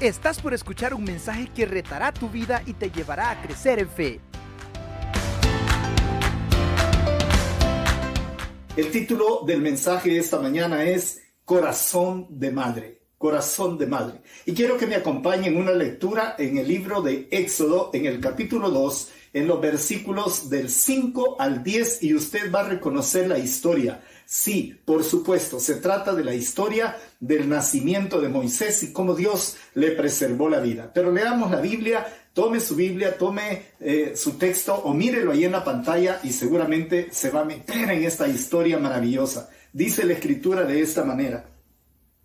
Estás por escuchar un mensaje que retará tu vida y te llevará a crecer en fe. El título del mensaje de esta mañana es Corazón de Madre. Corazón de Madre. Y quiero que me acompañen una lectura en el libro de Éxodo, en el capítulo 2, en los versículos del 5 al 10, y usted va a reconocer la historia. Sí, por supuesto, se trata de la historia del nacimiento de Moisés y cómo Dios le preservó la vida. Pero leamos la Biblia, tome su Biblia, tome eh, su texto o mírelo ahí en la pantalla y seguramente se va a meter en esta historia maravillosa. Dice la escritura de esta manera.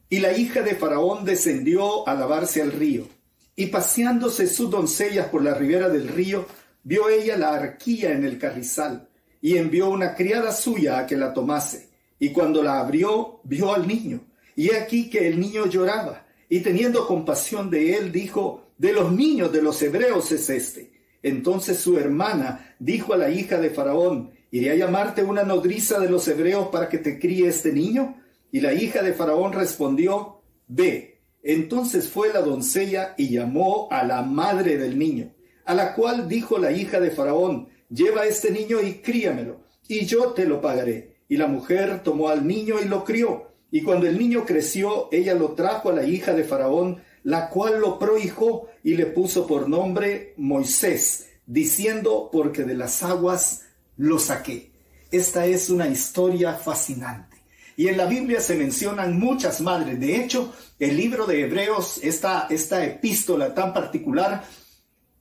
Y la hija de Faraón descendió a lavarse al río, y paseándose sus doncellas por la ribera del río, vio ella la arquilla en el carrizal, y envió una criada suya a que la tomase. Y cuando la abrió, vio al niño, y aquí que el niño lloraba, y teniendo compasión de él, dijo, de los niños de los hebreos es este. Entonces su hermana dijo a la hija de Faraón, ¿iré a llamarte una nodriza de los hebreos para que te críe este niño? Y la hija de Faraón respondió, Ve. Entonces fue la doncella y llamó a la madre del niño, a la cual dijo la hija de Faraón, Lleva este niño y críamelo, y yo te lo pagaré. Y la mujer tomó al niño y lo crió. Y cuando el niño creció, ella lo trajo a la hija de Faraón, la cual lo prohijó y le puso por nombre Moisés, diciendo, porque de las aguas lo saqué. Esta es una historia fascinante. Y en la Biblia se mencionan muchas madres. De hecho, el libro de Hebreos, esta, esta epístola tan particular,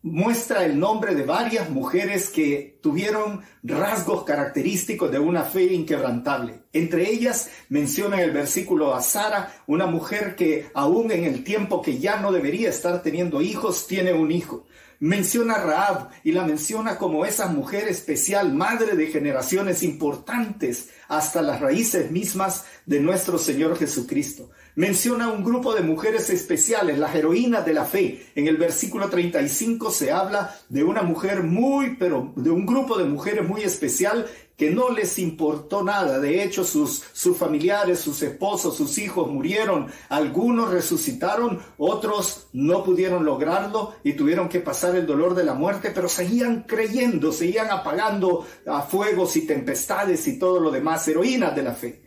muestra el nombre de varias mujeres que tuvieron rasgos característicos de una fe inquebrantable. Entre ellas menciona el versículo a Sara, una mujer que aún en el tiempo que ya no debería estar teniendo hijos, tiene un hijo. Menciona a Raab y la menciona como esa mujer especial, madre de generaciones importantes, hasta las raíces mismas de nuestro Señor Jesucristo menciona un grupo de mujeres especiales, las heroínas de la fe. En el versículo 35 se habla de una mujer muy, pero de un grupo de mujeres muy especial que no les importó nada. De hecho, sus, familiares, sus esposos, sus hijos murieron. Algunos resucitaron, otros no pudieron lograrlo y tuvieron que pasar el dolor de la muerte, pero seguían creyendo, seguían apagando a fuegos y tempestades y todo lo demás, heroínas de la fe.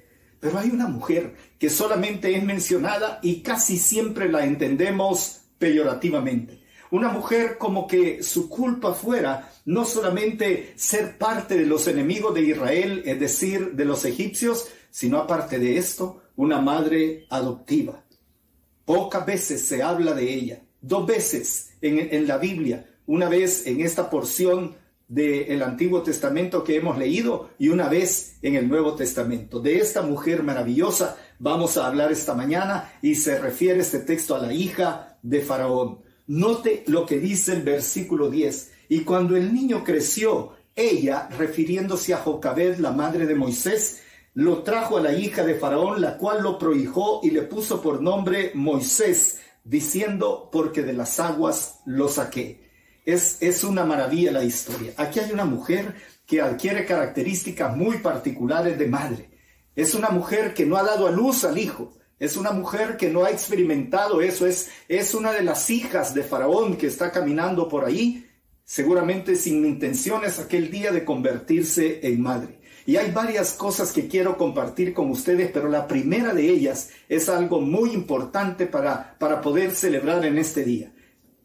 Pero hay una mujer que solamente es mencionada y casi siempre la entendemos peyorativamente. Una mujer como que su culpa fuera no solamente ser parte de los enemigos de Israel, es decir, de los egipcios, sino aparte de esto, una madre adoptiva. Pocas veces se habla de ella, dos veces en, en la Biblia, una vez en esta porción del Antiguo Testamento que hemos leído y una vez en el Nuevo Testamento. De esta mujer maravillosa vamos a hablar esta mañana y se refiere este texto a la hija de Faraón. Note lo que dice el versículo 10. Y cuando el niño creció, ella, refiriéndose a Jocabed, la madre de Moisés, lo trajo a la hija de Faraón, la cual lo prohijó y le puso por nombre Moisés, diciendo, porque de las aguas lo saqué. Es, una maravilla la historia. Aquí hay una mujer que adquiere características muy particulares de madre. Es una mujer que no ha dado a luz al hijo. Es una mujer que no ha experimentado eso. Es, es una de las hijas de Faraón que está caminando por ahí, seguramente sin intenciones aquel día de convertirse en madre. Y hay varias cosas que quiero compartir con ustedes, pero la primera de ellas es algo muy importante para, para poder celebrar en este día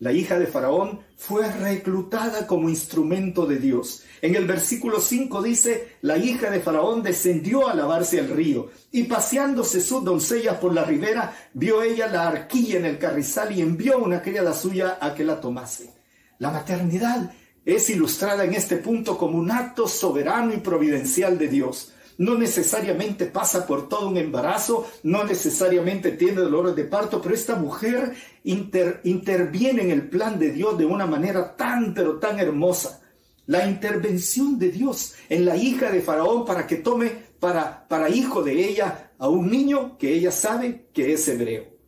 la hija de Faraón, fue reclutada como instrumento de Dios. En el versículo 5 dice, la hija de Faraón descendió a lavarse al río, y paseándose sus doncellas por la ribera, vio ella la arquilla en el carrizal y envió una criada suya a que la tomase. La maternidad es ilustrada en este punto como un acto soberano y providencial de Dios no necesariamente pasa por todo un embarazo, no necesariamente tiene dolores de parto, pero esta mujer interviene en el plan de Dios de una manera tan, pero tan hermosa. La intervención de Dios en la hija de Faraón para que tome para, para hijo de ella a un niño que ella sabe que es hebreo.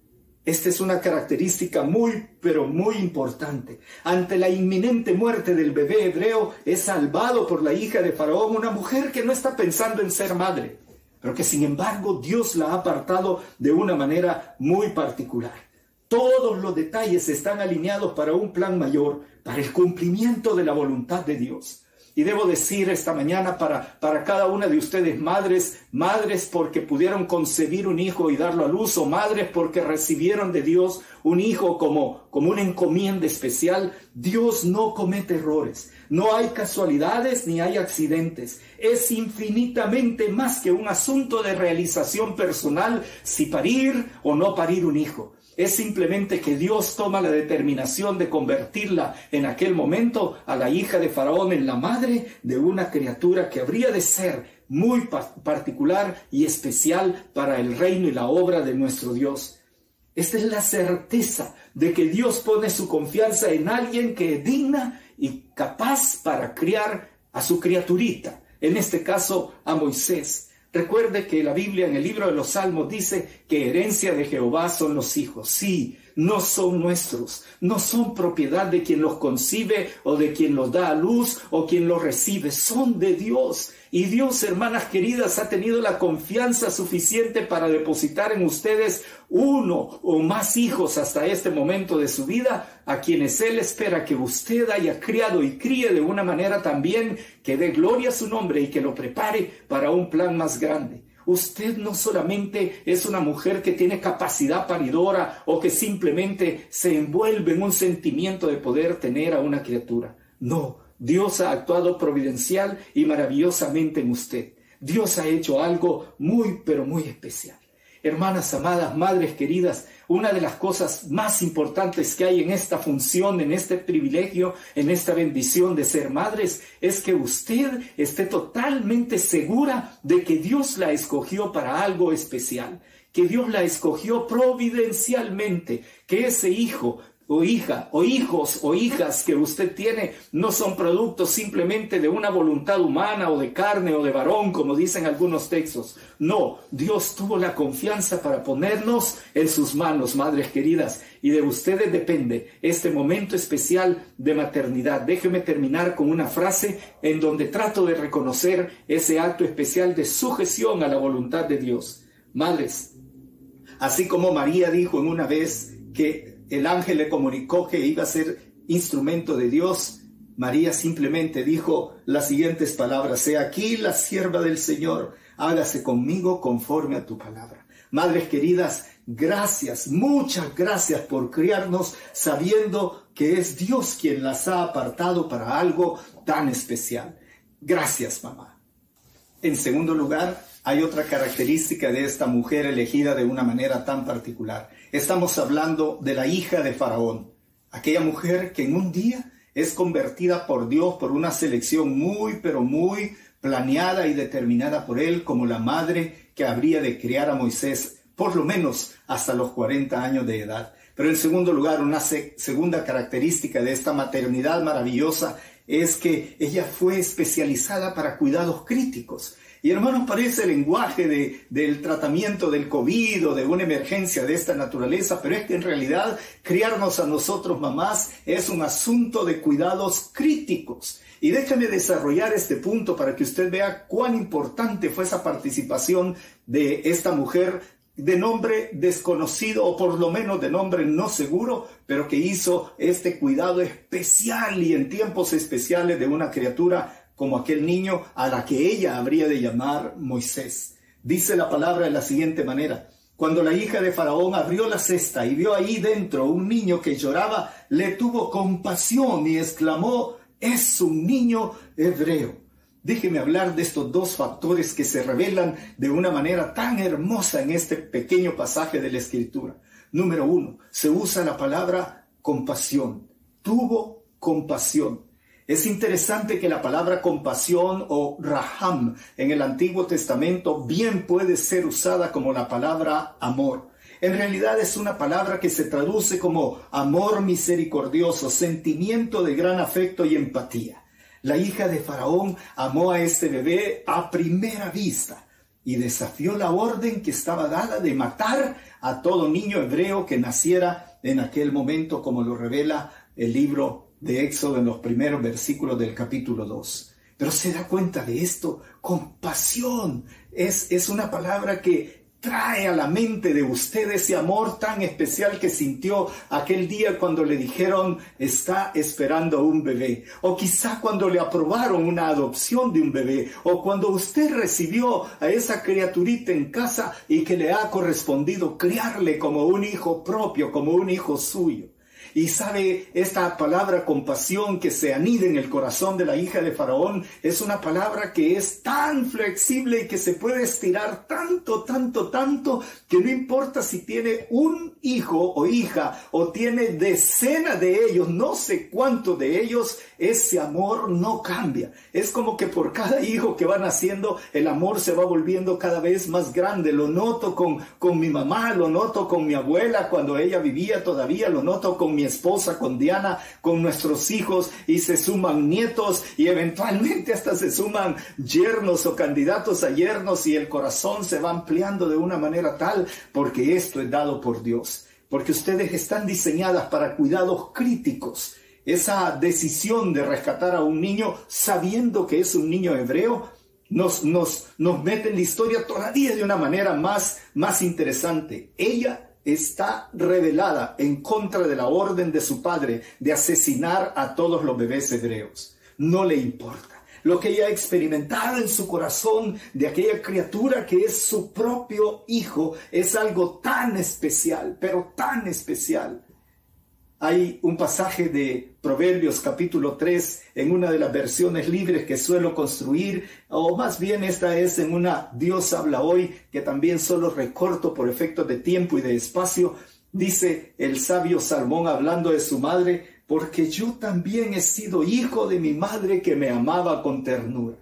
Esta es una característica muy, pero muy importante. Ante la inminente muerte del bebé hebreo, es salvado por la hija de Faraón, una mujer que no está pensando en ser madre, pero que sin embargo Dios la ha apartado de una manera muy particular. Todos los detalles están alineados para un plan mayor, para el cumplimiento de la voluntad de Dios. Y debo decir esta mañana para, para cada una de ustedes, madres, madres porque pudieron concebir un hijo y darlo a luz, o madres porque recibieron de Dios un hijo como, como una encomienda especial, Dios no comete errores. No hay casualidades ni hay accidentes. Es infinitamente más que un asunto de realización personal si parir o no parir un hijo. Es simplemente que Dios toma la determinación de convertirla en aquel momento a la hija de Faraón en la madre de una criatura que habría de ser muy particular y especial para el reino y la obra de nuestro Dios. Esta es la certeza de que Dios pone su confianza en alguien que es digna y capaz para criar a su criaturita, en este caso a Moisés. Recuerde que la Biblia en el libro de los Salmos dice que herencia de Jehová son los hijos. Sí, no son nuestros, no son propiedad de quien los concibe o de quien los da a luz o quien los recibe, son de Dios. Y Dios, hermanas queridas, ha tenido la confianza suficiente para depositar en ustedes uno o más hijos hasta este momento de su vida, a quienes Él espera que usted haya criado y críe de una manera también que dé gloria a su nombre y que lo prepare para un plan más grande. Usted no solamente es una mujer que tiene capacidad paridora o que simplemente se envuelve en un sentimiento de poder tener a una criatura. No, Dios ha actuado providencial y maravillosamente en usted. Dios ha hecho algo muy, pero muy especial. Hermanas amadas, madres queridas, una de las cosas más importantes que hay en esta función, en este privilegio, en esta bendición de ser madres, es que usted esté totalmente segura de que Dios la escogió para algo especial, que Dios la escogió providencialmente, que ese hijo o hija o hijos o hijas que usted tiene no son productos simplemente de una voluntad humana o de carne o de varón, como dicen algunos textos. No, Dios tuvo la confianza para ponernos en sus manos, madres queridas, y de ustedes depende este momento especial de maternidad. Déjeme terminar con una frase en donde trato de reconocer ese acto especial de sujeción a la voluntad de Dios. Madres, así como María dijo en una vez que el ángel le comunicó que iba a ser instrumento de Dios, María simplemente dijo las siguientes palabras, He aquí la sierva del Señor, hágase conmigo conforme a tu palabra. Madres queridas, gracias, muchas gracias por criarnos sabiendo que es Dios quien las ha apartado para algo tan especial. Gracias, mamá. En segundo lugar, hay otra característica de esta mujer elegida de una manera tan particular. Estamos hablando de la hija de Faraón, aquella mujer que en un día es convertida por Dios por una selección muy, pero muy planeada y determinada por él como la madre que habría de criar a Moisés, por lo menos hasta los 40 años de edad. Pero en segundo lugar, una segunda característica de esta maternidad maravillosa es que ella fue especializada para cuidados críticos. Y hermanos, parece el lenguaje de, del tratamiento del COVID o de una emergencia de esta naturaleza, pero es que en realidad criarnos a nosotros mamás es un asunto de cuidados críticos. Y déjame desarrollar este punto para que usted vea cuán importante fue esa participación de esta mujer de nombre desconocido o por lo menos de nombre no seguro, pero que hizo este cuidado especial y en tiempos especiales de una criatura como aquel niño a la que ella habría de llamar Moisés. Dice la palabra de la siguiente manera. Cuando la hija de Faraón abrió la cesta y vio ahí dentro un niño que lloraba, le tuvo compasión y exclamó, es un niño hebreo. Déjeme hablar de estos dos factores que se revelan de una manera tan hermosa en este pequeño pasaje de la escritura. Número uno, se usa la palabra compasión. Tuvo compasión. Es interesante que la palabra compasión o raham en el Antiguo Testamento bien puede ser usada como la palabra amor. En realidad es una palabra que se traduce como amor misericordioso, sentimiento de gran afecto y empatía. La hija de Faraón amó a este bebé a primera vista y desafió la orden que estaba dada de matar a todo niño hebreo que naciera en aquel momento, como lo revela el libro de Éxodo en los primeros versículos del capítulo 2. Pero se da cuenta de esto, compasión. Es, es una palabra que trae a la mente de usted ese amor tan especial que sintió aquel día cuando le dijeron está esperando un bebé, o quizá cuando le aprobaron una adopción de un bebé, o cuando usted recibió a esa criaturita en casa y que le ha correspondido criarle como un hijo propio, como un hijo suyo. Y sabe, esta palabra compasión que se anida en el corazón de la hija de Faraón es una palabra que es tan flexible y que se puede estirar tanto, tanto, tanto, que no importa si tiene un hijo o hija o tiene decenas de ellos, no sé cuántos de ellos, ese amor no cambia. Es como que por cada hijo que va naciendo, el amor se va volviendo cada vez más grande. Lo noto con, con mi mamá, lo noto con mi abuela cuando ella vivía todavía, lo noto con esposa, con Diana, con nuestros hijos y se suman nietos y eventualmente hasta se suman yernos o candidatos a yernos y el corazón se va ampliando de una manera tal porque esto es dado por Dios, porque ustedes están diseñadas para cuidados críticos. Esa decisión de rescatar a un niño sabiendo que es un niño hebreo nos, nos, nos mete en la historia todavía de una manera más, más interesante. Ella está revelada en contra de la orden de su padre de asesinar a todos los bebés hebreos. No le importa. Lo que ella ha experimentado en su corazón de aquella criatura que es su propio hijo es algo tan especial, pero tan especial, hay un pasaje de Proverbios capítulo 3 en una de las versiones libres que suelo construir, o más bien esta es en una Dios habla hoy, que también solo recorto por efectos de tiempo y de espacio. Dice el sabio Salmón hablando de su madre, porque yo también he sido hijo de mi madre que me amaba con ternura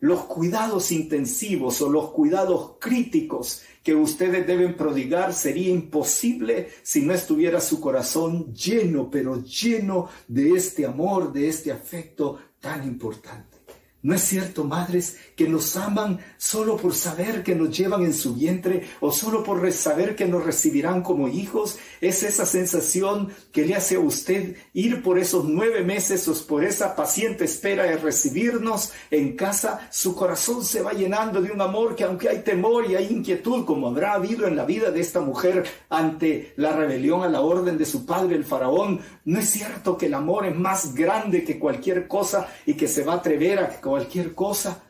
los cuidados intensivos o los cuidados críticos que ustedes deben prodigar sería imposible si no estuviera su corazón lleno, pero lleno de este amor, de este afecto tan importante. ¿No es cierto, madres, que nos aman solo por saber que nos llevan en su vientre o solo por saber que nos recibirán como hijos? Es esa sensación que le hace a usted ir por esos nueve meses o por esa paciente espera de recibirnos en casa. Su corazón se va llenando de un amor que aunque hay temor y hay inquietud, como habrá habido en la vida de esta mujer ante la rebelión a la orden de su padre el faraón, ¿no es cierto que el amor es más grande que cualquier cosa y que se va a atrever a cualquier cosa.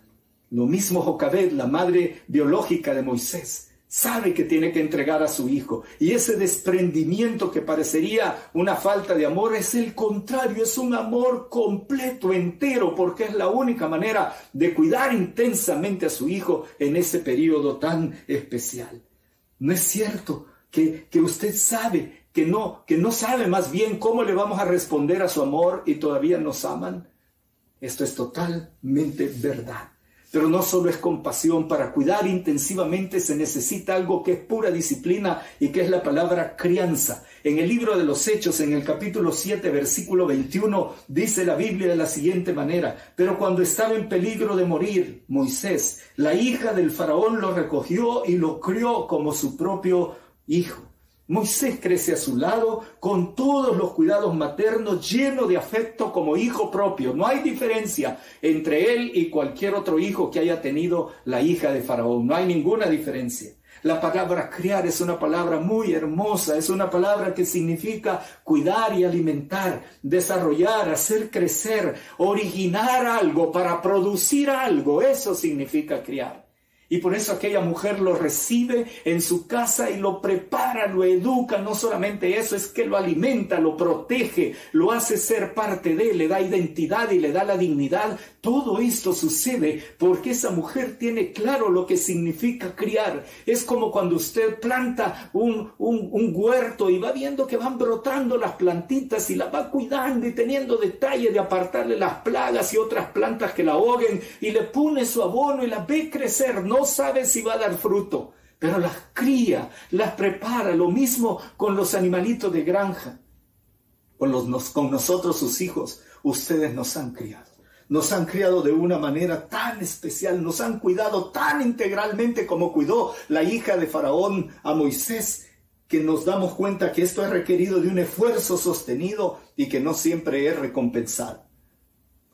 Lo mismo Jocabed, la madre biológica de Moisés, sabe que tiene que entregar a su hijo. Y ese desprendimiento que parecería una falta de amor es el contrario, es un amor completo, entero, porque es la única manera de cuidar intensamente a su hijo en ese periodo tan especial. ¿No es cierto que, que usted sabe que no, que no sabe más bien cómo le vamos a responder a su amor y todavía nos aman? Esto es totalmente verdad. Pero no solo es compasión, para cuidar intensivamente se necesita algo que es pura disciplina y que es la palabra crianza. En el libro de los Hechos, en el capítulo 7, versículo 21, dice la Biblia de la siguiente manera, pero cuando estaba en peligro de morir, Moisés, la hija del faraón lo recogió y lo crió como su propio hijo. Moisés crece a su lado con todos los cuidados maternos, lleno de afecto como hijo propio. No hay diferencia entre él y cualquier otro hijo que haya tenido la hija de Faraón. No hay ninguna diferencia. La palabra criar es una palabra muy hermosa, es una palabra que significa cuidar y alimentar, desarrollar, hacer crecer, originar algo para producir algo. Eso significa criar. Y por eso aquella mujer lo recibe en su casa y lo prepara, lo educa. No solamente eso, es que lo alimenta, lo protege, lo hace ser parte de él, le da identidad y le da la dignidad. Todo esto sucede porque esa mujer tiene claro lo que significa criar. Es como cuando usted planta un, un, huerto y va viendo que van brotando las plantitas y las va cuidando y teniendo detalle de apartarle las plagas y otras plantas que la ahoguen y le pone su abono y la ve crecer. No sabe si va a dar fruto, pero las cría, las prepara. Lo mismo con los animalitos de granja. Con, los, con nosotros, sus hijos, ustedes nos han criado. Nos han criado de una manera tan especial, nos han cuidado tan integralmente como cuidó la hija de Faraón a Moisés, que nos damos cuenta que esto es requerido de un esfuerzo sostenido y que no siempre es recompensado.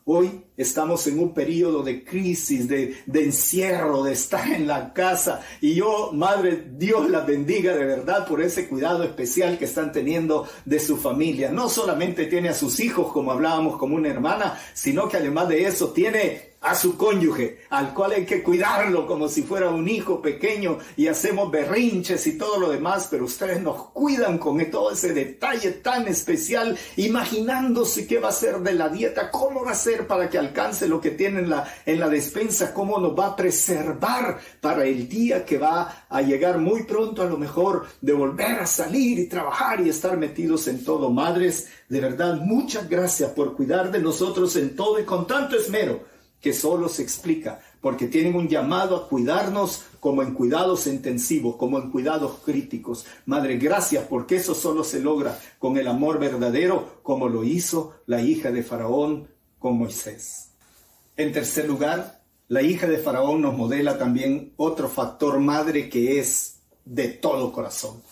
Hoy estamos en un periodo de crisis, de, encierro, de estar en la casa. Y yo, Madre, Dios la bendiga de verdad por ese cuidado especial que están teniendo de su familia. No solamente tiene a sus hijos, como hablábamos como una hermana, sino que además de eso tiene a su cónyuge, al cual hay que cuidarlo como si fuera un hijo pequeño y hacemos berrinches y todo lo demás, pero ustedes nos cuidan con todo ese detalle tan especial, imaginándose qué va a ser de la dieta, cómo va a ser para que alcance lo que tiene en la, en la despensa, cómo nos va a preservar para el día que va a llegar muy pronto a lo mejor de volver a salir y trabajar y estar metidos en todo. Madres, de verdad, muchas gracias por cuidar de nosotros en todo y con tanto esmero que solo se explica porque tienen un llamado a cuidarnos como en cuidados intensivos, como en cuidados críticos. Madre, gracias porque eso solo se logra con el amor verdadero, como lo hizo la hija de Faraón con Moisés. En tercer lugar, la hija de Faraón nos modela también otro factor madre que es de todo corazón.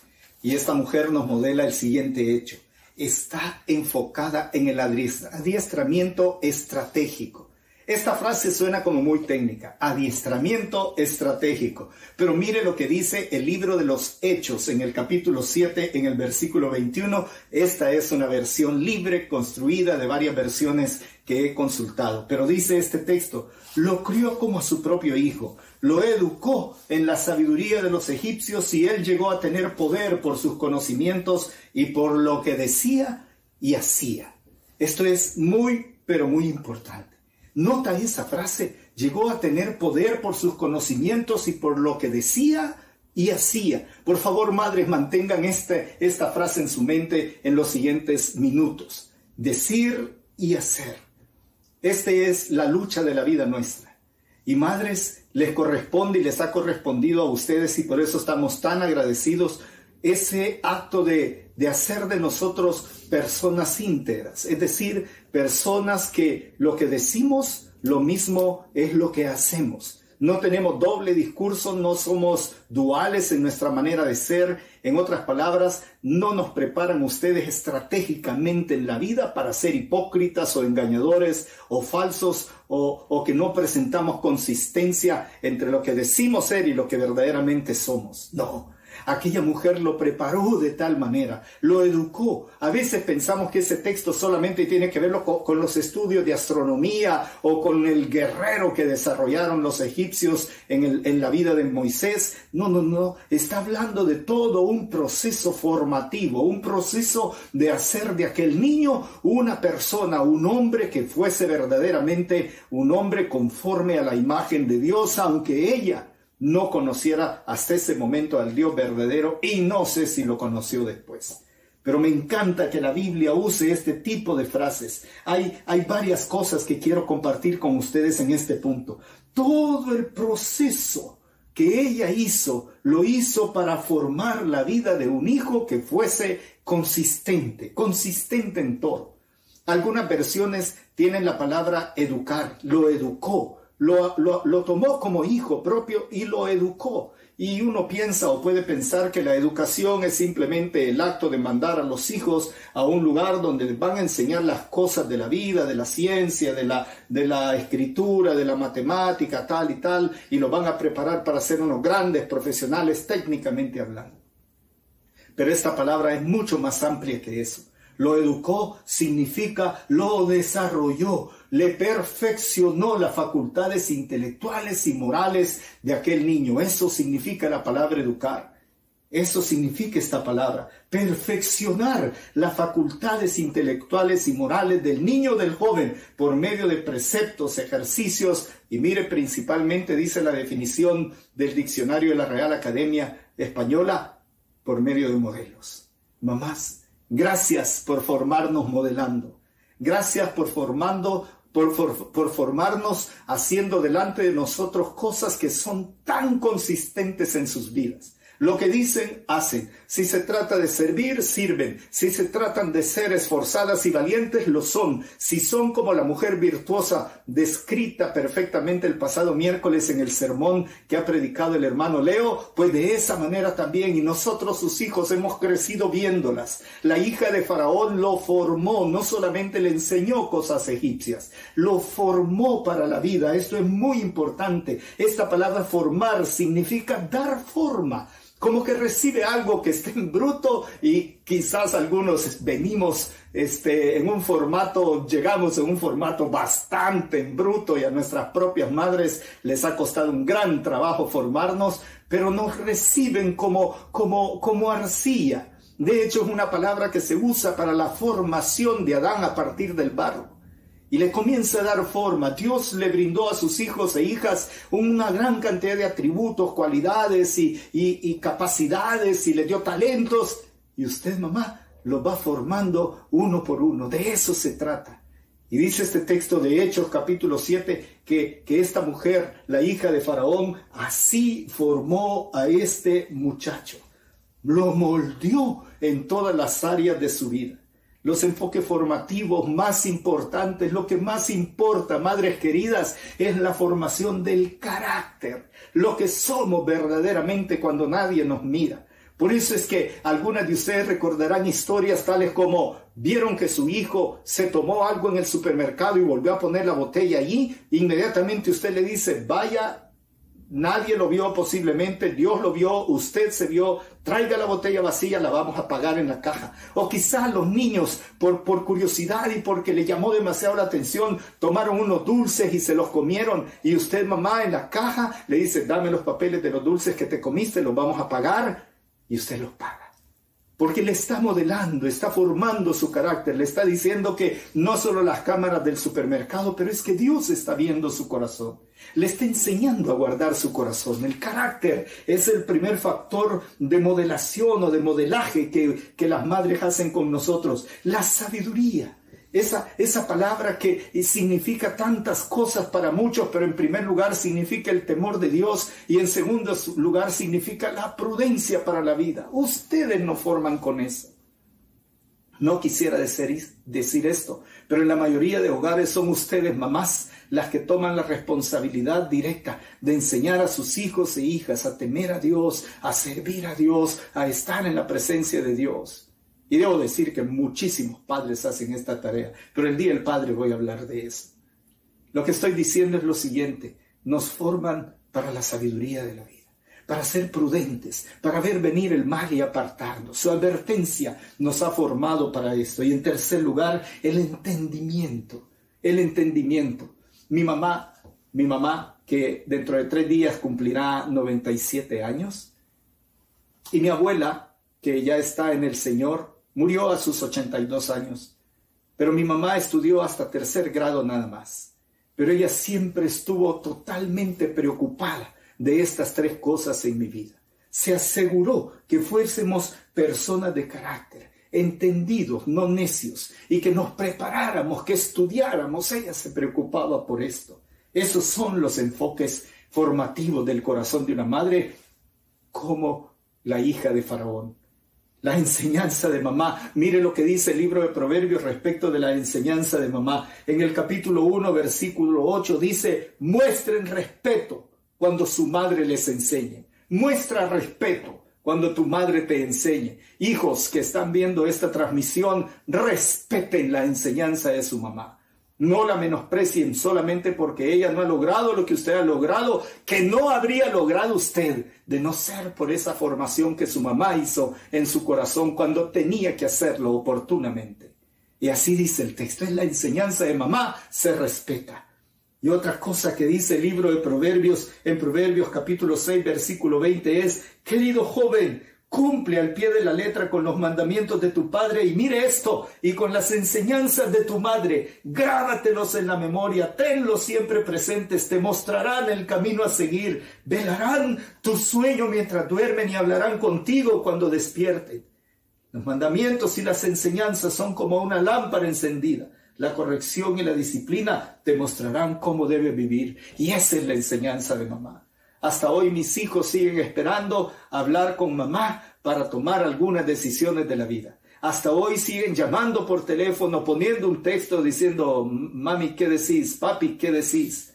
Y esta mujer nos modela el siguiente hecho. Está enfocada en el adiestramiento estratégico. Esta frase suena como muy técnica, adiestramiento estratégico, pero mire lo que dice el libro de los Hechos en el capítulo 7, en el versículo 21. Esta es una versión libre, construida de varias versiones que he consultado, pero dice este texto, lo crió como a su propio hijo, lo educó en la sabiduría de los egipcios y él llegó a tener poder por sus conocimientos y por lo que decía y hacía. Esto es muy, pero muy importante. Nota esa frase, llegó a tener poder por sus conocimientos y por lo que decía y hacía. Por favor, madres, mantengan este, esta frase en su mente en los siguientes minutos. Decir y hacer. Esta es la lucha de la vida nuestra. Y madres, les corresponde y les ha correspondido a ustedes y por eso estamos tan agradecidos ese acto de, de hacer de nosotros personas íntegras, es decir, personas que lo que decimos, lo mismo es lo que hacemos. No tenemos doble discurso, no somos duales en nuestra manera de ser. En otras palabras, no nos preparan ustedes estratégicamente en la vida para ser hipócritas o engañadores o falsos o, o que no presentamos consistencia entre lo que decimos ser y lo que verdaderamente somos. No, Aquella mujer lo preparó de tal manera, lo educó. A veces pensamos que ese texto solamente tiene que ver con, los estudios de astronomía o con el guerrero que desarrollaron los egipcios en, en la vida de Moisés. No, no, no. Está hablando de todo un proceso formativo, un proceso de hacer de aquel niño una persona, un hombre que fuese verdaderamente un hombre conforme a la imagen de Dios, aunque ella no conociera hasta ese momento al Dios verdadero y no sé si lo conoció después. Pero me encanta que la Biblia use este tipo de frases. Hay, hay varias cosas que quiero compartir con ustedes en este punto. Todo el proceso que ella hizo, lo hizo para formar la vida de un hijo que fuese consistente, consistente en todo. Algunas versiones tienen la palabra educar, lo educó, lo, tomó como hijo propio y lo educó. Y uno piensa o puede pensar que la educación es simplemente el acto de mandar a los hijos a un lugar donde van a enseñar las cosas de la vida, de la ciencia, de la, de la escritura, de la matemática, tal y tal, y lo van a preparar para ser unos grandes profesionales técnicamente hablando. Pero esta palabra es mucho más amplia que eso. Lo educó significa lo desarrolló, le perfeccionó las facultades intelectuales y morales de aquel niño. Eso significa la palabra educar. Eso significa esta palabra, perfeccionar las facultades intelectuales y morales del niño o del joven por medio de preceptos, ejercicios y mire principalmente, dice la definición del diccionario de la Real Academia Española, por medio de modelos. Mamás, gracias por formarnos modelando. Gracias por formando por, formarnos haciendo delante de nosotros cosas que son tan consistentes en sus vidas. Lo que dicen, hacen. Si se trata de servir, sirven. Si se tratan de ser esforzadas y valientes, lo son. Si son como la mujer virtuosa descrita perfectamente el pasado miércoles en el sermón que ha predicado el hermano Leo, pues de esa manera también. Y nosotros, sus hijos, hemos crecido viéndolas. La hija de Faraón lo formó, no solamente le enseñó cosas egipcias, lo formó para la vida. Esto es muy importante. Esta palabra formar significa dar forma como que recibe algo que esté en bruto y quizás algunos venimos este, en un formato, llegamos en un formato bastante en bruto y a nuestras propias madres les ha costado un gran trabajo formarnos, pero nos reciben como, como, como arcilla. De hecho, es una palabra que se usa para la formación de Adán a partir del barro y le comienza a dar forma. Dios le brindó a sus hijos e hijas una gran cantidad de atributos, cualidades y, capacidades y le dio talentos. Y usted, mamá, los va formando uno por uno. De eso se trata. Y dice este texto de Hechos capítulo 7 que, que esta mujer, la hija de Faraón, así formó a este muchacho. Lo moldeó en todas las áreas de su vida los enfoques formativos más importantes, lo que más importa, madres queridas, es la formación del carácter, lo que somos verdaderamente cuando nadie nos mira. Por eso es que algunas de ustedes recordarán historias tales como vieron que su hijo se tomó algo en el supermercado y volvió a poner la botella allí, inmediatamente usted le dice, vaya Nadie lo vio posiblemente, Dios lo vio, usted se vio, traiga la botella vacía, la vamos a pagar en la caja. O quizás los niños, por, por curiosidad y porque le llamó demasiado la atención, tomaron unos dulces y se los comieron. Y usted, mamá, en la caja le dice, dame los papeles de los dulces que te comiste, los vamos a pagar. Y usted los paga. Porque le está modelando, está formando su carácter, le está diciendo que no solo las cámaras del supermercado, pero es que Dios está viendo su corazón. Le está enseñando a guardar su corazón. El carácter es el primer factor de modelación o de modelaje que, que las madres hacen con nosotros. La sabiduría esa, esa palabra que significa tantas cosas para muchos, pero en primer lugar significa el temor de Dios y en segundo lugar significa la prudencia para la vida. Ustedes no forman con eso. No quisiera decir, decir esto, pero en la mayoría de hogares son ustedes, mamás, las que toman la responsabilidad directa de enseñar a sus hijos e hijas a temer a Dios, a servir a Dios, a estar en la presencia de Dios. Y debo decir que muchísimos padres hacen esta tarea, pero el día del padre voy a hablar de eso. Lo que estoy diciendo es lo siguiente, nos forman para la sabiduría de la vida, para ser prudentes, para ver venir el mal y apartarnos. Su advertencia nos ha formado para esto. Y en tercer lugar, el entendimiento, el entendimiento. Mi mamá, mi mamá, que dentro de tres días cumplirá 97 años, y mi abuela, que ya está en el Señor, Murió a sus 82 años, pero mi mamá estudió hasta tercer grado nada más. Pero ella siempre estuvo totalmente preocupada de estas tres cosas en mi vida. Se aseguró que fuésemos personas de carácter, entendidos, no necios, y que nos preparáramos, que estudiáramos. Ella se preocupaba por esto. Esos son los enfoques formativos del corazón de una madre como la hija de Faraón la enseñanza de mamá. Mire lo que dice el libro de Proverbios respecto de la enseñanza de mamá. En el capítulo 1, versículo 8 dice, muestren respeto cuando su madre les enseñe. Muestra respeto cuando tu madre te enseñe. Hijos que están viendo esta transmisión, respeten la enseñanza de su mamá. No la menosprecien solamente porque ella no ha logrado lo que usted ha logrado, que no habría logrado usted de no ser por esa formación que su mamá hizo en su corazón cuando tenía que hacerlo oportunamente. Y así dice el texto, es la enseñanza de mamá, se respeta. Y otra cosa que dice el libro de Proverbios, en Proverbios capítulo 6, versículo 20 es, querido joven, Cumple al pie de la letra con los mandamientos de tu padre y mire esto, y con las enseñanzas de tu madre, grábatelos en la memoria, tenlos siempre presentes, te mostrarán el camino a seguir, velarán tu sueño mientras duermen y hablarán contigo cuando despierten. Los mandamientos y las enseñanzas son como una lámpara encendida. La corrección y la disciplina te mostrarán cómo debe vivir. Y esa es la enseñanza de mamá. Hasta hoy mis hijos siguen esperando hablar con mamá para tomar algunas decisiones de la vida. Hasta hoy siguen llamando por teléfono, poniendo un texto diciendo, mami, ¿qué decís? Papi, ¿qué decís?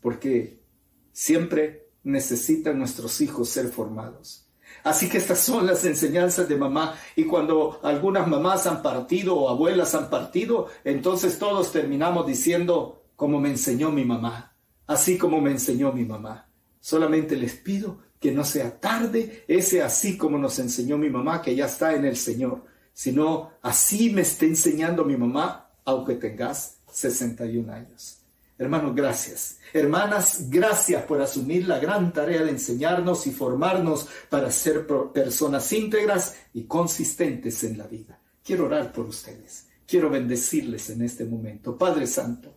Porque siempre necesitan nuestros hijos ser formados. Así que estas son las enseñanzas de mamá. Y cuando algunas mamás han partido o abuelas han partido, entonces todos terminamos diciendo, como me enseñó mi mamá, así como me enseñó mi mamá. Solamente les pido que no sea tarde ese así como nos enseñó mi mamá, que ya está en el Señor, sino así me está enseñando mi mamá, aunque tengas 61 años. Hermanos, gracias. Hermanas, gracias por asumir la gran tarea de enseñarnos y formarnos para ser personas íntegras y consistentes en la vida. Quiero orar por ustedes. Quiero bendecirles en este momento. Padre Santo,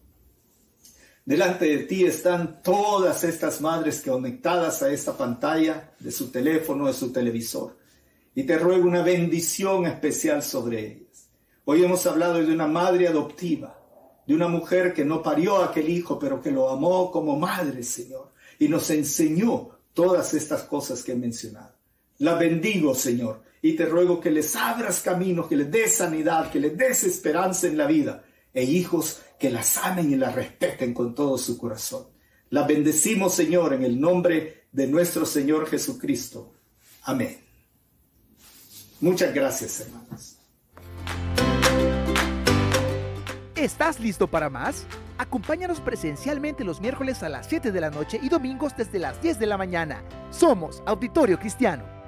delante de ti están todas estas madres conectadas a esta pantalla de su teléfono, de su televisor. Y te ruego una bendición especial sobre ellas. Hoy hemos hablado de una madre adoptiva de una mujer que no parió a aquel hijo, pero que lo amó como madre, Señor, y nos enseñó todas estas cosas que he mencionado. La bendigo, Señor, y te ruego que les abras camino, que les des sanidad, que les des esperanza en la vida, e hijos que las amen y las respeten con todo su corazón. La bendecimos, Señor, en el nombre de nuestro Señor Jesucristo. Amén. Muchas gracias, hermanos. ¿Estás listo para más? Acompáñanos presencialmente los miércoles a las 7 de la noche y domingos desde las 10 de la mañana. Somos Auditorio Cristiano.